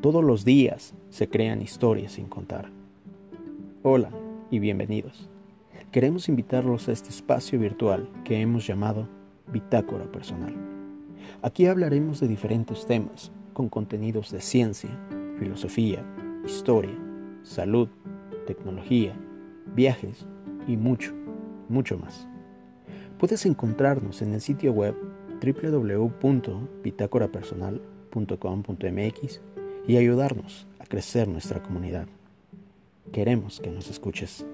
Todos los días se crean historias sin contar. Hola y bienvenidos. Queremos invitarlos a este espacio virtual que hemos llamado Bitácora Personal. Aquí hablaremos de diferentes temas con contenidos de ciencia, filosofía, historia, salud, tecnología, viajes y mucho, mucho más. Puedes encontrarnos en el sitio web www.bitácorapersonal.com.mx y ayudarnos a crecer nuestra comunidad. Queremos que nos escuches.